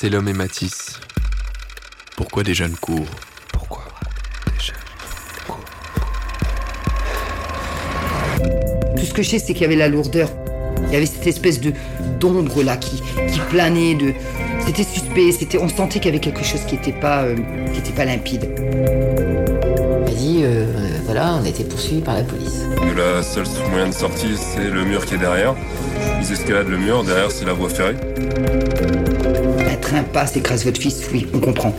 C'est l'homme et Matisse. Pourquoi des jeunes courent? Pourquoi des jeunes courent? Tout ce que je sais, c'est qu'il y avait la lourdeur. Il y avait cette espèce de d'ombre là qui, qui planait. De... C'était suspect. C'était, on sentait qu'il y avait quelque chose qui n'était pas, euh, qui était pas limpide. Il a dit, euh, voilà, on a été poursuivis par la police. La seule moyen de sortie, c'est le mur qui est derrière. Ils escaladent le mur, derrière c'est la voie ferrée. Un train passe, écrase votre fils, oui, on comprend.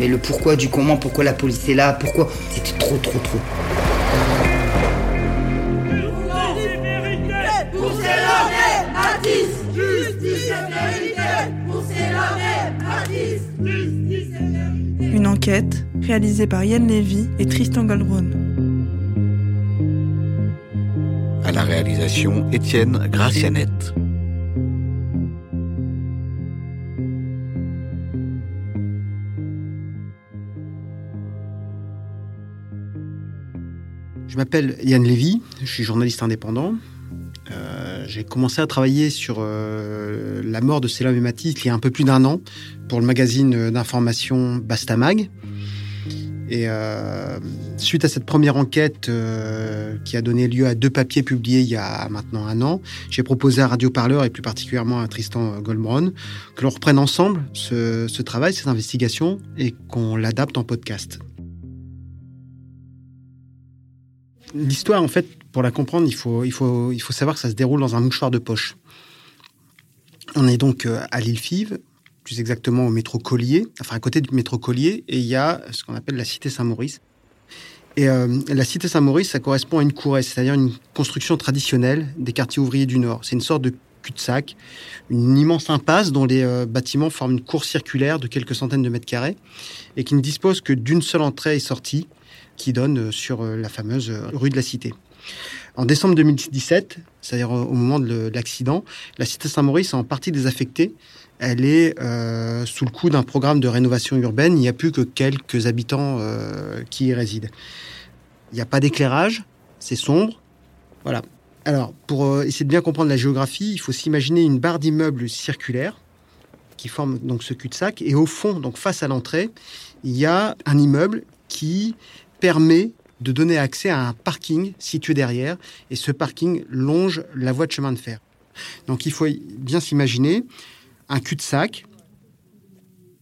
Mais le pourquoi du comment, pourquoi la police est là, pourquoi, c'était trop, trop, trop. Une enquête réalisée par Yann Lévy et Tristan Goldbrun. À la réalisation, Étienne Gracianette. Je m'appelle Yann Lévy, je suis journaliste indépendant. Euh, j'ai commencé à travailler sur euh, la mort de Selam et il y a un peu plus d'un an pour le magazine d'information Bastamag. Et euh, suite à cette première enquête euh, qui a donné lieu à deux papiers publiés il y a maintenant un an, j'ai proposé à Radio Parleur et plus particulièrement à Tristan Goldbron que l'on reprenne ensemble ce, ce travail, cette investigation et qu'on l'adapte en podcast. L'histoire, en fait, pour la comprendre, il faut, il, faut, il faut savoir que ça se déroule dans un mouchoir de poche. On est donc euh, à l'île Five, plus exactement au métro Collier, enfin à côté du métro Collier, et il y a ce qu'on appelle la cité Saint-Maurice. Et euh, la cité Saint-Maurice, ça correspond à une courée, c'est-à-dire une construction traditionnelle des quartiers ouvriers du Nord. C'est une sorte de cul-de-sac, une immense impasse dont les euh, bâtiments forment une cour circulaire de quelques centaines de mètres carrés et qui ne dispose que d'une seule entrée et sortie qui donne euh, sur euh, la fameuse euh, rue de la Cité. En décembre 2017, c'est-à-dire au moment de l'accident, la cité Saint-Maurice est en partie désaffectée. Elle est sous le coup d'un programme de rénovation urbaine. Il n'y a plus que quelques habitants qui y résident. Il n'y a pas d'éclairage, c'est sombre. Voilà. Alors, pour essayer de bien comprendre la géographie, il faut s'imaginer une barre d'immeubles circulaire qui forme donc ce cul-de-sac. Et au fond, donc face à l'entrée, il y a un immeuble qui permet de donner accès à un parking situé derrière, et ce parking longe la voie de chemin de fer. Donc il faut bien s'imaginer un cul-de-sac,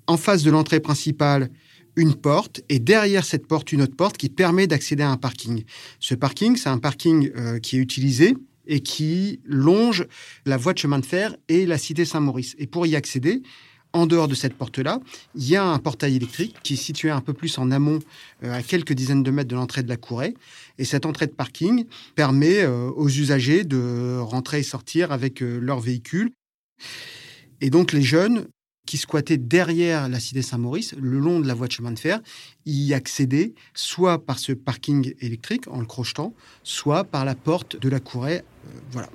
en face de l'entrée principale, une porte, et derrière cette porte, une autre porte qui permet d'accéder à un parking. Ce parking, c'est un parking euh, qui est utilisé et qui longe la voie de chemin de fer et la cité Saint-Maurice. Et pour y accéder, en dehors de cette porte-là, il y a un portail électrique qui est situé un peu plus en amont, euh, à quelques dizaines de mètres de l'entrée de la courée. Et cette entrée de parking permet euh, aux usagers de rentrer et sortir avec euh, leur véhicule. Et donc les jeunes qui squattaient derrière la cité Saint-Maurice, le long de la voie de chemin de fer, y accédaient soit par ce parking électrique en le crochetant, soit par la porte de la courée. voilà.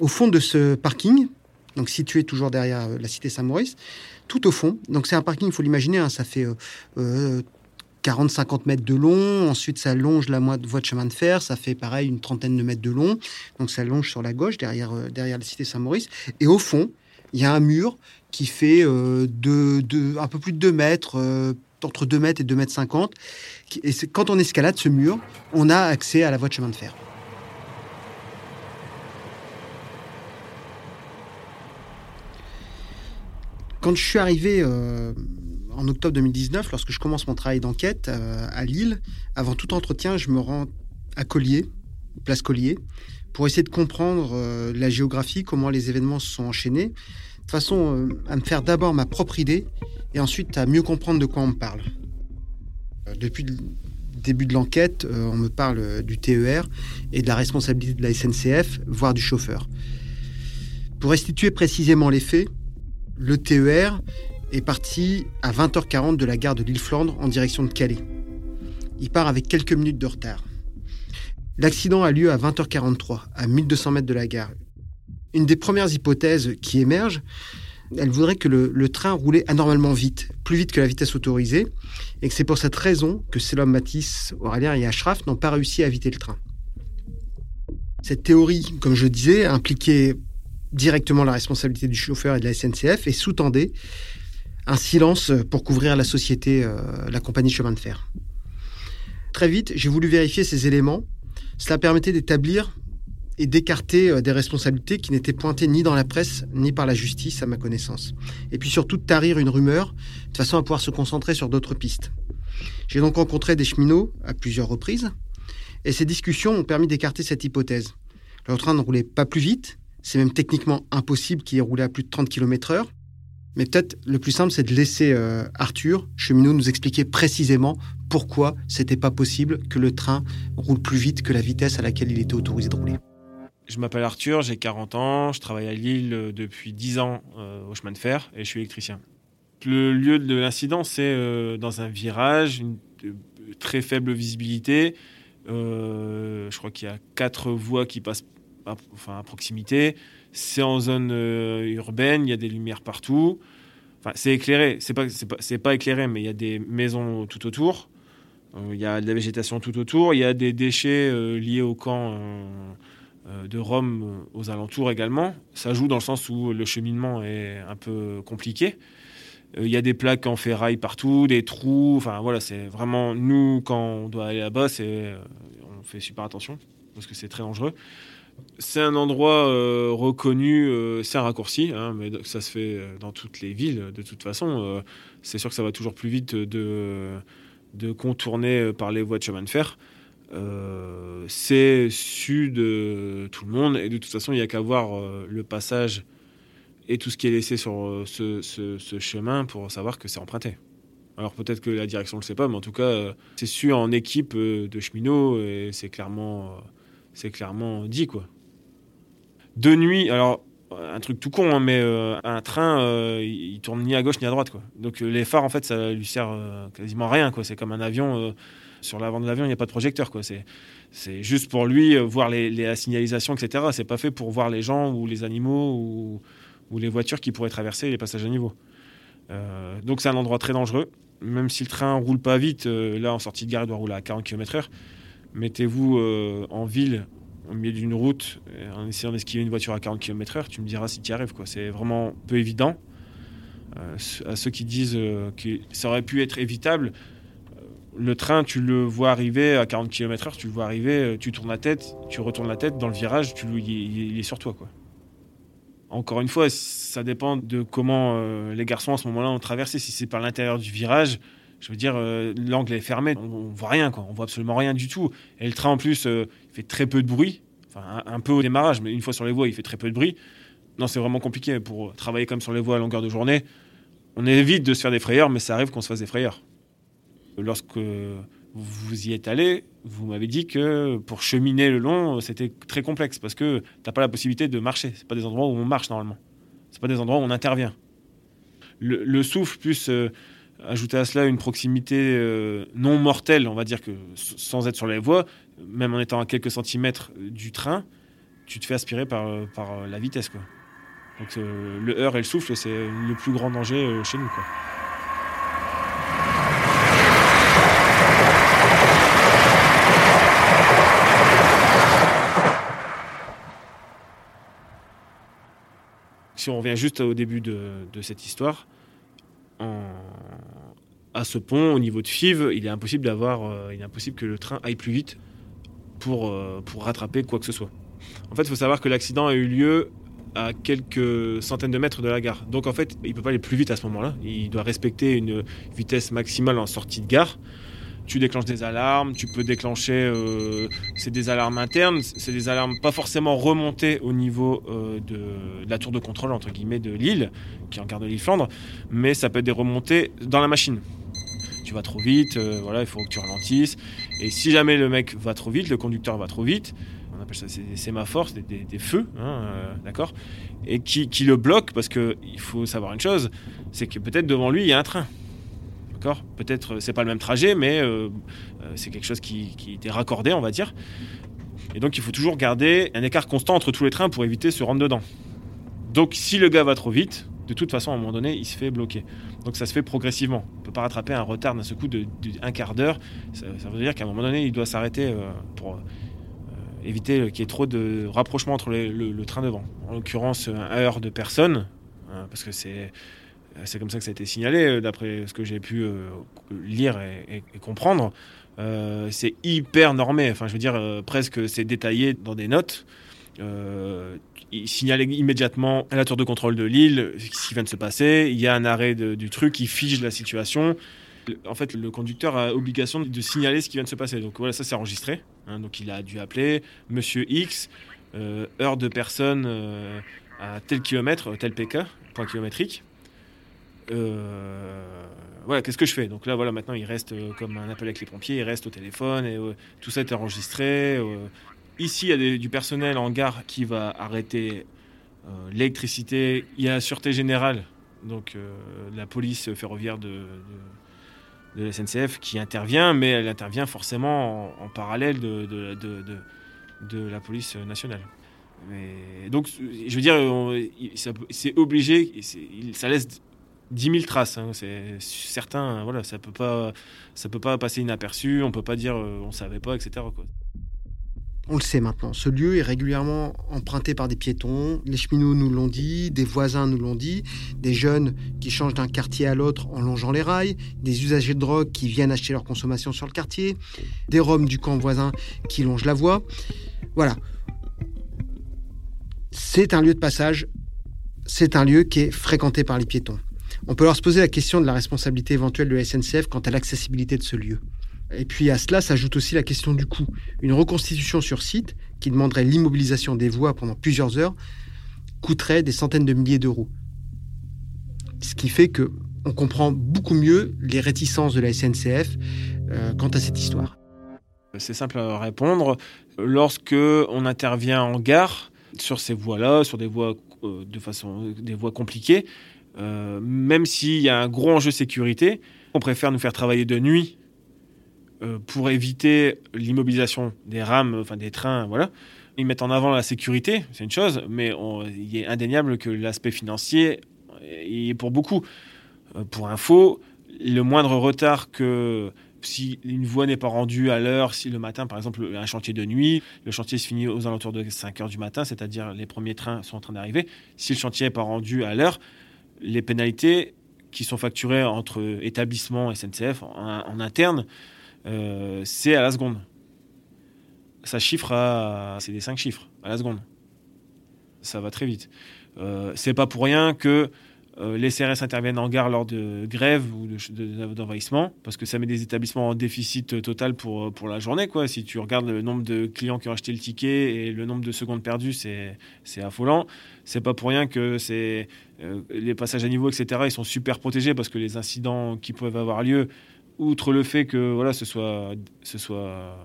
Au fond de ce parking, donc situé toujours derrière euh, la cité Saint-Maurice, tout au fond. Donc c'est un parking, il faut l'imaginer, hein, ça fait euh, euh, 40-50 mètres de long, ensuite ça longe la voie de chemin de fer, ça fait pareil une trentaine de mètres de long, donc ça longe sur la gauche, derrière, euh, derrière la cité Saint-Maurice, et au fond, il y a un mur qui fait euh, de, un peu plus de 2 mètres, euh, entre 2 mètres et 2 mètres 50, et quand on escalade ce mur, on a accès à la voie de chemin de fer. Quand je suis arrivé euh, en octobre 2019, lorsque je commence mon travail d'enquête euh, à Lille, avant tout entretien, je me rends à Collier, place Collier, pour essayer de comprendre euh, la géographie, comment les événements se sont enchaînés, de façon à me faire d'abord ma propre idée et ensuite à mieux comprendre de quoi on me parle. Depuis le début de l'enquête, on me parle du TER et de la responsabilité de la SNCF, voire du chauffeur. Pour restituer précisément les faits, le TER est parti à 20h40 de la gare de l'Île-Flandre en direction de Calais. Il part avec quelques minutes de retard. L'accident a lieu à 20h43, à 1200 mètres de la gare. Une des premières hypothèses qui émerge, elle voudrait que le, train roulait anormalement vite, plus vite que la vitesse autorisée, et que c'est pour cette raison que Selam Matisse, Aurélien et Ashraf n'ont pas réussi à éviter le train. Cette théorie, comme je disais, impliquait directement la responsabilité du chauffeur et de la SNCF et sous-tendait un silence pour couvrir la société, euh, la compagnie chemin de fer. Très vite, j'ai voulu vérifier ces éléments. Cela permettait d'établir et d'écarter euh, des responsabilités qui n'étaient pointées ni dans la presse ni par la justice à ma connaissance. Et puis surtout de tarir une rumeur de façon à pouvoir se concentrer sur d'autres pistes. J'ai donc rencontré des cheminots à plusieurs reprises et ces discussions ont permis d'écarter cette hypothèse. Le train ne roulait pas plus vite, c'est même techniquement impossible qu'il ait roulé à plus de 30 km heure. Mais peut-être le plus simple, c'est de laisser euh, Arthur, cheminot, nous expliquer précisément pourquoi c'était pas possible que le train roule plus vite que la vitesse à laquelle il était autorisé de rouler. Je m'appelle Arthur, j'ai 40 ans, je travaille à Lille euh, depuis 10 ans euh, au chemin de fer et je suis électricien. Le lieu de l'incident, c'est dans un virage, une très faible visibilité. je crois qu'il y a quatre voies qui passent à, enfin, à proximité. C'est en zone urbaine, il y a des lumières partout. Enfin, c'est éclairé, c'est pas, pas, pas éclairé, mais il y a des maisons tout autour. Il y a de la végétation tout autour. Il y a des déchets liés au camp euh, de Rome euh, aux alentours également. Ça joue dans le sens où le cheminement est un peu compliqué. Euh, il y a des plaques en ferraille partout, des trous. Enfin voilà, c'est vraiment nous quand on doit aller là-bas, c'est on fait super attention parce que c'est très dangereux. C'est un endroit reconnu, c'est un raccourci, hein, mais ça se fait dans toutes les villes de toute façon. c'est sûr que ça va toujours plus vite de, contourner par les voies de chemin de fer. Euh, c'est su de tout le monde et de toute façon il n'y a qu'à voir euh, le passage et tout ce qui est laissé sur euh, ce, chemin pour savoir que c'est emprunté. Alors peut-être que la direction ne le sait pas, mais en tout cas c'est su en équipe de cheminots et c'est clairement, c'est clairement dit quoi. De nuit, alors un truc tout con, hein, mais un train, il tourne ni à gauche ni à droite. Quoi. Donc les phares, en fait, ça lui sert quasiment à rien. Quoi. C'est comme un avion sur l'avant de l'avion, il n'y a pas de projecteur. Quoi. C'est, c'est juste pour lui euh, voir les, les signalisations, etc. C'est pas fait pour voir les gens ou les animaux ou, ou les voitures qui pourraient traverser les passages à niveau. Euh, donc c'est un endroit très dangereux. Même si le train roule pas vite, euh, là en sortie de gare, il doit rouler à 40 km/h. Mettez-vous en ville, au milieu d'une route, en essayant d'esquiver une voiture à 40 km/h, tu me diras si tu y arrives. C'est vraiment peu évident. à ceux qui disent que ça aurait pu être évitable, le train, tu le vois arriver à 40 km/h, tu le vois arriver, euh, tu tournes la tête, tu retournes la tête dans le virage, tu, il, est sur toi. Quoi. Encore une fois, ça dépend de comment euh, les garçons à ce moment-là ont traversé. Si c'est par l'intérieur du virage, je veux dire, euh, l'angle est fermé, on, ne voit rien, quoi. on voit absolument rien du tout. Et le train en plus, il fait très peu de bruit, enfin un, peu au démarrage, mais une fois sur les voies, il fait très peu de bruit. Non, c'est vraiment compliqué pour travailler comme sur les voies à longueur de journée. On évite de se faire des frayeurs, mais ça arrive qu'on se fasse des frayeurs. Lorsque vous y êtes allé, vous m'avez dit que pour cheminer le long, c'était très complexe parce que tu n'as pas la possibilité de marcher. Ce pas des endroits où on marche normalement. Ce pas des endroits où on intervient. Le, souffle, plus euh, ajouter à cela une proximité euh, non mortelle, on va dire que sans être sur les voies, même en étant à quelques centimètres du train, tu te fais aspirer par, par la vitesse. Quoi. Donc euh, le heurt et le souffle, c'est le plus grand danger chez nous. Si on revient juste au début de, cette histoire, à ce pont, au niveau de Fives, il est impossible d'avoir, euh, il est impossible que le train aille plus vite pour, euh, pour rattraper quoi que ce soit. En fait, il faut savoir que l'accident a eu lieu à quelques centaines de mètres de la gare. Donc en fait, il ne peut pas aller plus vite à ce moment-là. Il doit respecter une vitesse maximale en sortie de gare tu déclenches des alarmes, tu peux déclencher, euh, c'est des alarmes internes, c'est des alarmes pas forcément remontées au niveau de, la tour de contrôle entre guillemets de Lille, qui est en gare de Lille-Flandre, mais ça peut être des remontées dans la machine. Tu vas trop vite, euh, voilà, il faut que tu ralentisses. Et si jamais le mec va trop vite, le conducteur va trop vite, on appelle ça des sémaphores, des, des, feux, hein, d'accord, et qui, qui le bloque parce que il faut savoir une chose, c'est que peut-être devant lui il y a un train. Peut-être euh, c'est pas le même trajet, mais euh, euh, c'est quelque chose qui, qui, était raccordé, on va dire. Et donc il faut toujours garder un écart constant entre tous les trains pour éviter de se rendre dedans. Donc si le gars va trop vite, de toute façon à un moment donné, il se fait bloquer. Donc ça se fait progressivement. On peut pas rattraper un retard d'un seul de, quart d'heure. Ça, veut dire qu'à un moment donné, il doit s'arrêter pour éviter qu'il y ait trop de rapprochement entre le, train devant. en l'occurrence un heure de personne, hein, parce que c'est c'est comme ça que ça a été signalé, d'après ce que j'ai pu lire et comprendre. c'est hyper normé, enfin je veux dire presque c'est détaillé dans des notes. Euh, il signale immédiatement à la tour de contrôle de Lille ce qui vient de se passer. Il y a un arrêt du truc qui fige la situation. En fait, le conducteur a obligation de signaler ce qui vient de se passer. Donc voilà, ça c'est enregistré. Hein. donc il a dû appeler Monsieur X, euh, heure de personne euh, à tel kilomètre, tel PK, point kilométrique. voilà, qu'est-ce que je fais? Donc là, voilà, maintenant il reste comme un appel avec les pompiers, il reste au téléphone et tout ça est enregistré. Ici, il y a du personnel en gare qui va arrêter euh, l'électricité. Il y a la Sûreté Générale, donc euh, la police ferroviaire de, la SNCF qui intervient, mais elle intervient forcément en, parallèle de, la police nationale. donc, je veux dire, c'est obligé, ça laisse 10 000 traces. Hein, c'est certain, voilà, ça peut pas, ça peut pas passer inaperçu. On peut pas dire, euh, on savait pas, etc. On le sait maintenant, ce lieu est régulièrement emprunté par des piétons, les cheminots nous l'ont dit, des voisins nous l'ont dit, des jeunes qui changent d'un quartier à l'autre en longeant les rails, des usagers de drogue qui viennent acheter leur consommation sur le quartier, des roms du camp voisin qui longent la voie. Voilà. C'est un lieu de passage, c'est un lieu qui est fréquenté par les piétons. On peut alors se poser la question de la responsabilité éventuelle de la SNCF quant à l'accessibilité de ce lieu. Et puis à cela s'ajoute aussi la question du coût. Une reconstitution sur site, qui demanderait l'immobilisation des voies pendant plusieurs heures, coûterait des centaines de milliers d'euros. Ce qui fait que on comprend beaucoup mieux les réticences de la SNCF euh, quant à cette histoire. C'est simple à répondre. Lorsque on intervient en gare sur ces voies-là, sur des voies euh, de façon des voies compliquées, euh, même s'il y a un gros enjeu sécurité, on préfère nous faire travailler de nuit euh, pour éviter l'immobilisation des rames, enfin des trains, voilà. Ils mettent en avant la sécurité, c'est une chose, mais il est indéniable que l'aspect financier est pour beaucoup. Euh, pour info, le moindre retard que si une voie n'est pas rendue à l'heure, si le matin, par exemple, un chantier de nuit, le chantier se finit aux alentours de 5 heures du matin, c'est-à-dire les premiers trains sont en train d'arriver, si le chantier n'est pas rendu à l'heure, les pénalités qui sont facturées entre établissements SNCF en interne euh, c'est à la seconde. Ça chiffre à. C'est des 5 chiffres à la seconde. Ça va très vite. Euh, c'est pas pour rien que euh, les CRS interviennent en gare lors de grève ou d'envahissement, parce que ça met des établissements en déficit total pour, pour la journée. Quoi. Si tu regardes le nombre de clients qui ont acheté le ticket et le nombre de secondes perdues, c'est, affolant. C'est pas pour rien que c'est, les passages à niveau, etc., ils sont super protégés, parce que les incidents qui peuvent avoir lieu, outre le fait que voilà, ce soit, ce soit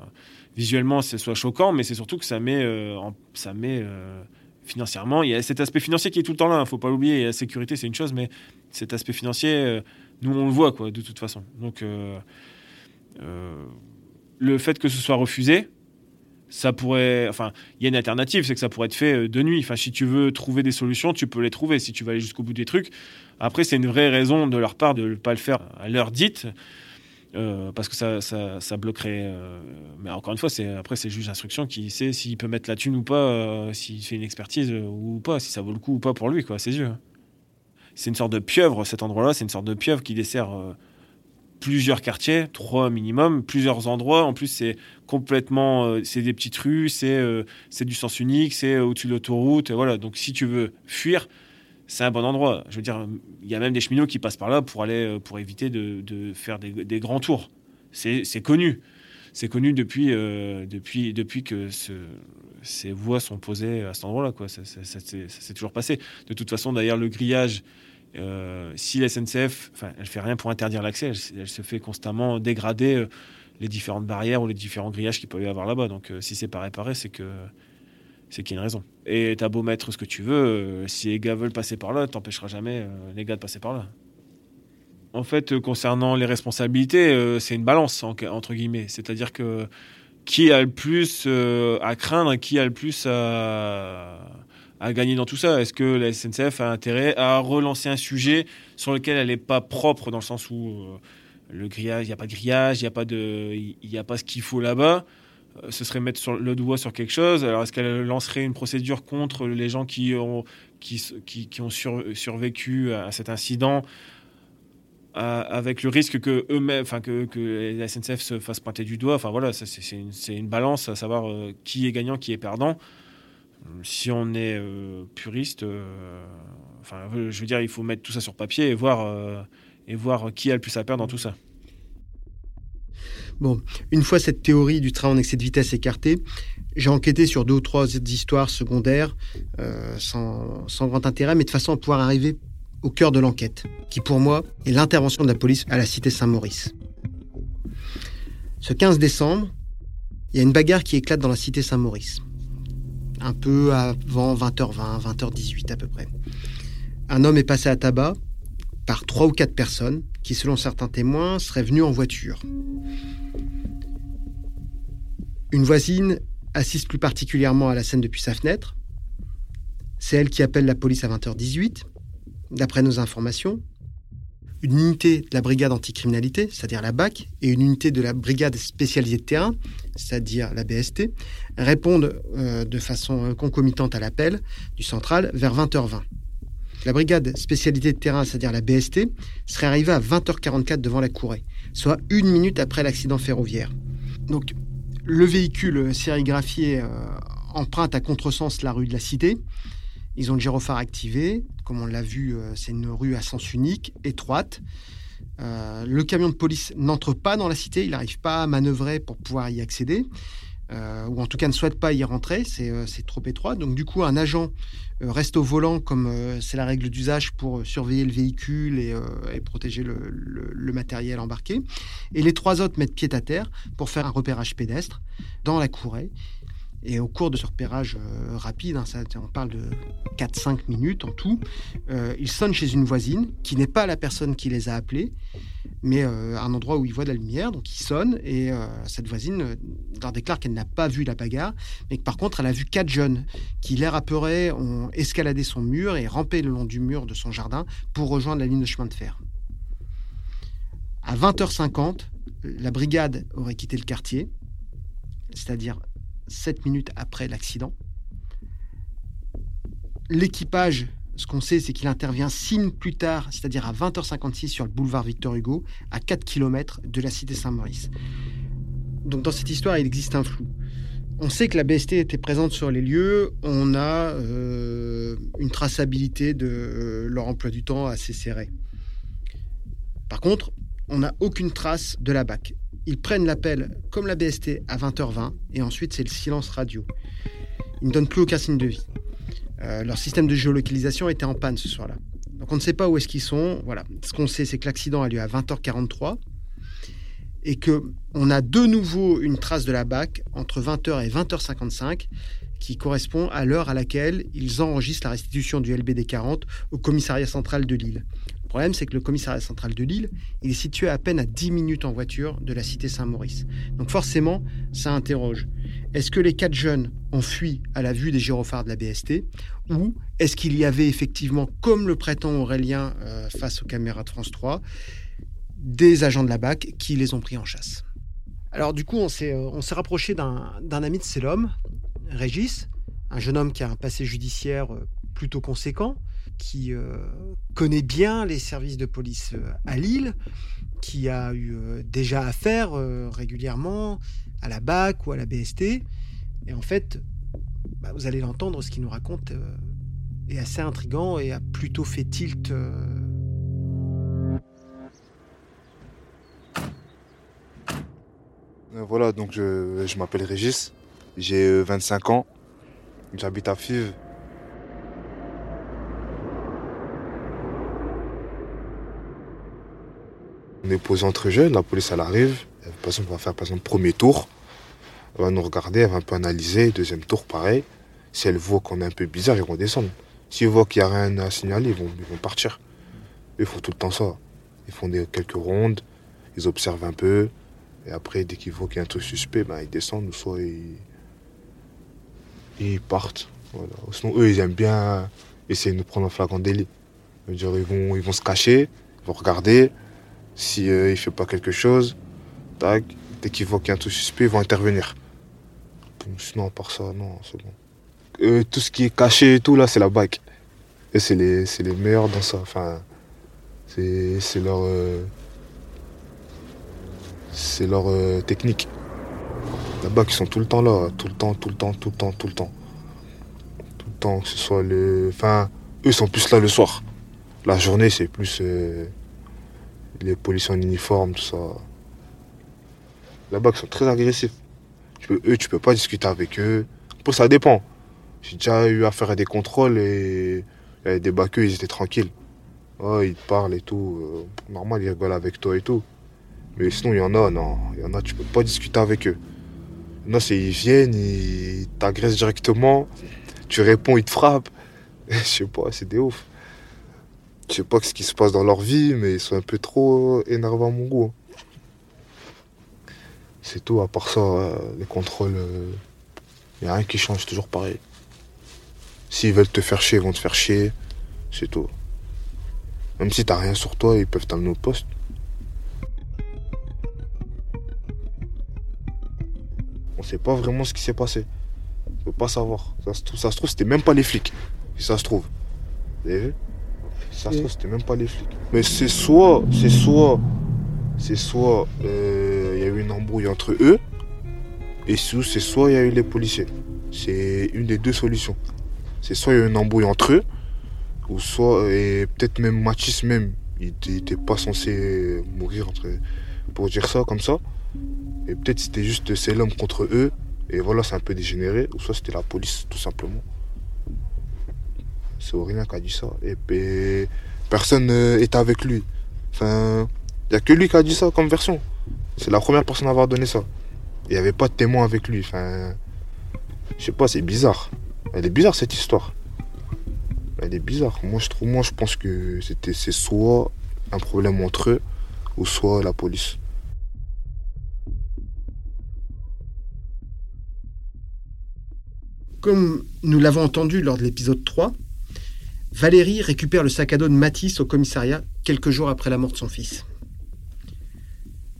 visuellement, ce soit choquant, mais c'est surtout que ça met, euh, ça met euh, financièrement. Il y a cet aspect financier qui est tout le temps là. Il hein, faut pas l'oublier. La sécurité, c'est une chose, mais cet aspect financier, euh, nous on le voit quoi, de toute façon. Donc le fait que ce soit refusé, ça pourrait, enfin, il y a une alternative, c'est que ça pourrait être fait de nuit. Enfin, si tu veux trouver des solutions, tu peux les trouver. Si tu vas aller jusqu'au bout des trucs, après, c'est une vraie raison de leur part de ne pas le faire à l'heure dite. Euh, parce que ça, ça, bloquerait. Euh, mais encore une fois, c'est après c'est le juge d'instruction qui sait s'il peut mettre la thune ou pas, euh, s'il fait une expertise ou pas, si ça vaut le coup ou pas pour lui, quoi, ses yeux. C'est une sorte de pieuvre, cet endroit-là, c'est une sorte de pieuvre qui dessert plusieurs quartiers, trois minimum, plusieurs endroits. En plus, c'est complètement, c'est des petites rues, c'est c'est du sens unique, c'est au-dessus de l'autoroute, voilà. Donc, si tu veux fuir, c'est un bon endroit. Je veux dire, il y a même des cheminots qui passent par là pour aller, euh, pour éviter de, faire des, grands tours. C'est connu. C'est connu depuis, euh, depuis, depuis que ces voies sont posées à cet endroit-là. Quoi. Ça, s'est toujours passé. De toute façon, d'ailleurs, le grillage, euh, si la SNCF, enfin, elle fait rien pour interdire l'accès, elle, se fait constamment dégrader les différentes barrières ou les différents grillages qu'il peut y avoir là-bas. Donc, si c'est pas réparé, c'est que c'est qu'il y a une raison. Et t'as beau mettre ce que tu veux, euh, si les gars veulent passer par là, t'empêcheras jamais euh, les gars de passer par là. En fait, euh, concernant les responsabilités, c'est une balance, entre guillemets. C'est-à-dire que qui a le plus à craindre, qui a le plus à, gagner dans tout ça? Est-ce que la SNCF a intérêt à relancer un sujet sur lequel elle n'est pas propre, dans le sens où le grillage, il n'y a pas de grillage, il n'y a, pas de, a pas ce qu'il faut là-bas? Ce serait mettre le doigt sur quelque chose. Alors, est-ce qu'elle lancerait une procédure contre les gens qui ont, survécu à cet incident euh, avec le risque que eux-mêmes, enfin que, la SNCF se fasse pointer du doigt? Enfin voilà, c'est une, balance à savoir euh, qui est gagnant, qui est perdant. Si on est euh, puriste, euh, enfin, je veux dire, il faut mettre tout ça sur papier euh, et voir qui a le plus à perdre dans tout ça. Bon, une fois cette théorie du train en excès de vitesse écartée, j'ai enquêté sur deux ou trois histoires secondaires euh, sans, sans grand intérêt, mais de façon à pouvoir arriver au cœur de l'enquête, qui pour moi est l'intervention de la police à la cité Saint-Maurice. Ce 15 décembre, il y a une bagarre qui éclate dans la cité Saint-Maurice. Un peu avant 20h20, 20h18 à peu près. Un homme est passé à tabac par trois ou quatre personnes qui, selon certains témoins, seraient venues en voiture. Une voisine assiste plus particulièrement à la scène depuis sa fenêtre. C'est elle qui appelle la police à 20h18, d'après nos informations. Une unité de la brigade anticriminalité, c'est-à-dire la BAC, et une unité de la brigade spécialisée de terrain, c'est-à-dire la BST, répondent euh, de façon concomitante à l'appel du central vers 20h20. La brigade spécialité de terrain, c'est-à-dire la BST, serait arrivée à 20h44 devant la Courée, soit une minute après l'accident ferroviaire. Donc, le véhicule sérigraphié euh, emprunte à contresens la rue de la Cité. Ils ont le gyrophare activé. Comme on l'a vu, euh, c'est une rue à sens unique, étroite. Euh, le camion de police n'entre pas dans la cité, il n'arrive pas à manœuvrer pour pouvoir y accéder, euh, ou en tout cas ne souhaite pas y rentrer, c'est euh, c'est trop étroit. Donc du coup, un agent euh, reste au volant comme c'est la règle d'usage pour surveiller le véhicule et, protéger le matériel embarqué. Et les trois autres mettent pied à terre pour faire un repérage pédestre dans la courée. Et au cours de ce repérage euh, rapide, hein, on parle de 4-5 minutes en tout, euh, ils sonnent chez une voisine qui n'est pas la personne qui les a appelés, mais euh, un endroit où ils voient de la lumière. Donc ils sonnent et cette voisine leur déclare qu'elle n'a pas vu la bagarre, mais que par contre elle a vu quatre jeunes qui, l'air apeurés, ont escaladé son mur et rampé le long du mur de son jardin pour rejoindre la ligne de chemin de fer. À 20h50, la brigade aurait quitté le quartier, c'est-à-dire 7 minutes après l'accident. L'équipage, ce qu'on sait, c'est qu'il intervient 6 minutes plus tard, c'est-à-dire à 20h56 sur le boulevard Victor Hugo, à 4 km de la cité Saint-Maurice. Donc dans cette histoire, il existe un flou. On sait que la BST était présente sur les lieux, on a euh, une traçabilité de euh, leur emploi du temps assez serrée. Par contre, on n'a aucune trace de la BAC. Ils prennent l'appel comme la BST à 20h20 et ensuite c'est le silence radio. Ils ne donnent plus aucun signe de vie. Euh, leur système de géolocalisation était en panne ce soir-là. Donc on ne sait pas où est-ce qu'ils sont. Voilà. Ce qu'on sait, c'est que l'accident a lieu à 20h43 et que on a de nouveau une trace de la BAC entre 20h et 20h55 qui correspond à l'heure à laquelle ils enregistrent la restitution du LBD 40 au commissariat central de Lille. Le problème, c'est que le commissariat central de Lille, il est situé à peine à 10 minutes en voiture de la cité Saint-Maurice. Donc forcément, ça interroge. Est-ce que les quatre jeunes ont fui à la vue des gyrophares de la BST ou est-ce qu'il y avait effectivement, comme le prétend Aurélien euh, face aux caméras de France 3, des agents de la BAC qui les ont pris en chasse? Alors du coup, on s'est, euh, rapproché d'un, ami de Célom, Régis, un jeune homme qui a un passé judiciaire euh, plutôt conséquent, qui euh, connaît bien les services de police euh, à Lille, qui a eu euh, déjà affaire régulièrement à la BAC ou à la BST. Et en fait, bah, vous allez l'entendre, ce qu'il nous raconte est assez intrigant et a plutôt fait tilt. Voilà, donc je, je m'appelle Régis, j'ai euh, 25 ans, j'habite à Fives. Est posé entre jeunes, la police elle arrive, Elle, par exemple, va faire par exemple premier tour, elle va nous regarder, elle va un peu analyser, deuxième tour pareil. Si elle voit qu'on est un peu bizarre, ils vont descendre. S'ils voient qu'il n'y a rien à signaler, ils vont, partir. Ils font tout le temps ça. Ils font des, quelques rondes, ils observent un peu, et après, dès qu'ils voient qu'il y a un truc suspect, ben, ils descendent, ou soit ils, ils partent. Sinon, eux, ils aiment bien essayer de nous prendre en flagrant délit. Ils vont, ils vont se cacher, ils vont regarder. Si euh, il fait pas quelque chose, tac, dès qu'ils voient qu'il y a un truc suspect, ils vont intervenir. sinon, à part ça, non, c'est bon. Euh, tout ce qui est caché et tout, là, c'est la BAC. Et c'est les, les meilleurs dans ça. Enfin, c'est, leur. c'est leur euh, technique. La BAC, ils sont tout le temps là. Tout le temps, tout le temps, tout le temps, tout le temps. Tout le temps, que ce soit le. Enfin, eux, ils sont plus là le soir. La journée, c'est plus. Les policiers en uniforme, tout ça. Là-bas, ils sont très agressifs. Eux, tu peux pas discuter avec eux. Après, ça dépend. J'ai déjà eu à faire des contrôles et avait des bacs, ils étaient tranquilles. Ouais, ils te parlent et tout. euh, normal, ils rigolent avec toi et tout. Mais sinon, il y en a, non. Il y en a, tu peux pas discuter avec eux. Non, c'est ils viennent, ils t'agressent directement. Tu réponds, ils te frappent. Je sais pas, c'est des ouf. Je sais pas ce qui se passe dans leur vie, mais ils sont un peu trop énervés à mon goût. C'est tout, à part ça, euh, les contrôles, il n'y a rien qui change, toujours pareil. S'ils veulent te faire chier, ils vont te faire chier, c'est tout. Même si t'as rien sur toi, ils peuvent t'amener au poste. On sait pas vraiment ce qui s'est passé. On peut pas savoir. Ça se trouve, trouve, c'était même pas les flics. Si ça se trouve. Vous avez vu? Ça c'était même pas les flics. Mais c'est soit, c'est soit, c'est soit, euh, il y a eu une embrouille entre eux, et c'est soit il y a eu les policiers. C'est une des deux solutions. C'est soit il y a eu une embrouille entre eux, ou soit, et peut-être même Mathis même, il était- il était pas censé mourir entre, pour dire ça comme ça. Et peut-être c'était juste c'est l'homme contre eux, et voilà, c'est un peu dégénéré, ou soit c'était la police, tout simplement. C'est Aurélien qui a dit ça. Et puis, personne n'est avec lui. Enfin, il n'y a que lui qui a dit ça comme version. C'est la première personne à avoir donné ça. Il n'y avait pas de témoin avec lui. Enfin, je sais pas, c'est bizarre. Elle est bizarre cette histoire. Elle est bizarre. Moi, je trouve, moi, je pense que c'était, c'est soit un problème entre eux, ou soit la police. Comme nous l'avons entendu lors de l'épisode 3, Valérie récupère le sac à dos de Matisse au commissariat quelques jours après la mort de son fils.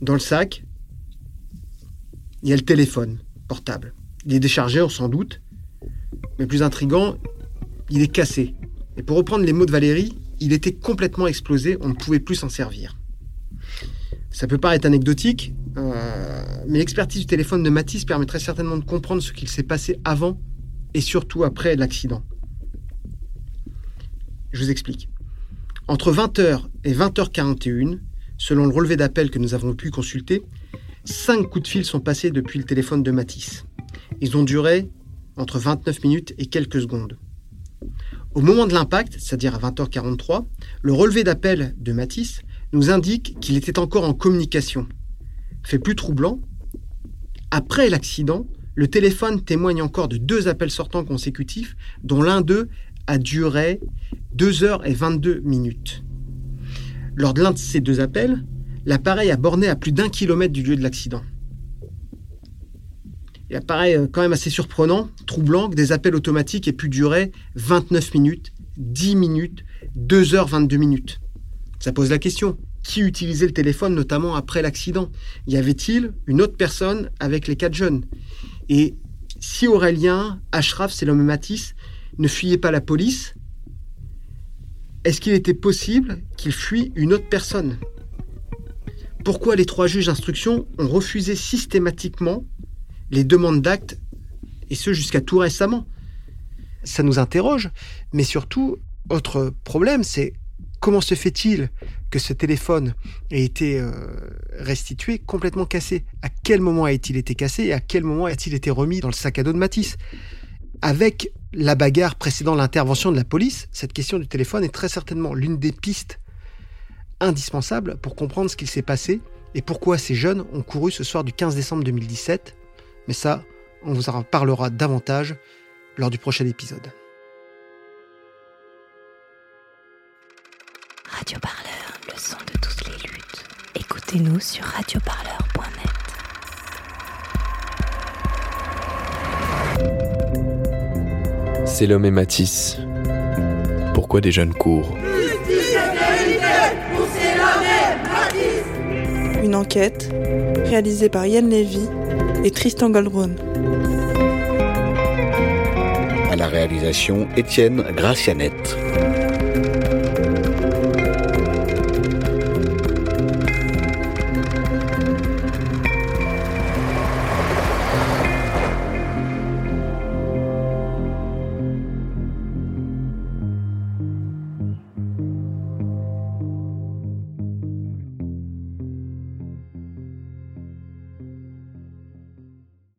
Dans le sac, il y a le téléphone portable. Il est déchargé, on s'en doute. Mais plus intrigant, il est cassé. Et pour reprendre les mots de Valérie, il était complètement explosé, on ne pouvait plus s'en servir. Ça peut paraître anecdotique, euh, mais l'expertise du téléphone de Matisse permettrait certainement de comprendre ce qu'il s'est passé avant et surtout après l'accident. Je vous explique. Entre 20h et 20h41, selon le relevé d'appel que nous avons pu consulter, cinq coups de fil sont passés depuis le téléphone de Matisse. Ils ont duré entre 29 minutes et quelques secondes. Au moment de l'impact, c'est-à-dire à 20h43, le relevé d'appel de Matisse nous indique qu'il était encore en communication. Fait plus troublant, après l'accident, le téléphone témoigne encore de deux appels sortants consécutifs, dont l'un d'eux a duré 2 heures et 22 minutes. Lors de l'un de ces deux appels, l'appareil a borné à plus d'un kilomètre du lieu de l'accident. Il apparaît euh, quand même assez surprenant, troublant, que des appels automatiques aient pu durer 29 minutes, 10 minutes, 2 heures 22 minutes. Ça pose la question. Qui utilisait le téléphone, notamment après l'accident? Y avait-il une autre personne avec les quatre jeunes? Et si Aurélien, Ashraf, c'est l'homme Matisse, ne fuyait pas la police, est-ce qu'il était possible qu'il fuit une autre personne? Pourquoi les trois juges d'instruction ont refusé systématiquement les demandes d'actes, et ce jusqu'à tout récemment? Ça nous interroge, mais surtout, autre problème, c'est comment se fait-il que ce téléphone ait été euh, restitué complètement cassé? À quel moment a-t-il été cassé et à quel moment a-t-il été remis dans le sac à dos de Matisse? Avec la bagarre précédant l'intervention de la police, cette question du téléphone est très certainement l'une des pistes indispensables pour comprendre ce qu'il s'est passé et pourquoi ces jeunes ont couru ce soir du 15 décembre 2017. Mais ça, on vous en parlera davantage lors du prochain épisode. Radio Parleur, le son de toutes les luttes. Écoutez-nous sur radioparleur.net. C'est l'homme et Matisse. Pourquoi des jeunes courent Une enquête réalisée par Yann Lévy et Tristan Goldbrun. À la réalisation, Étienne Gracianette.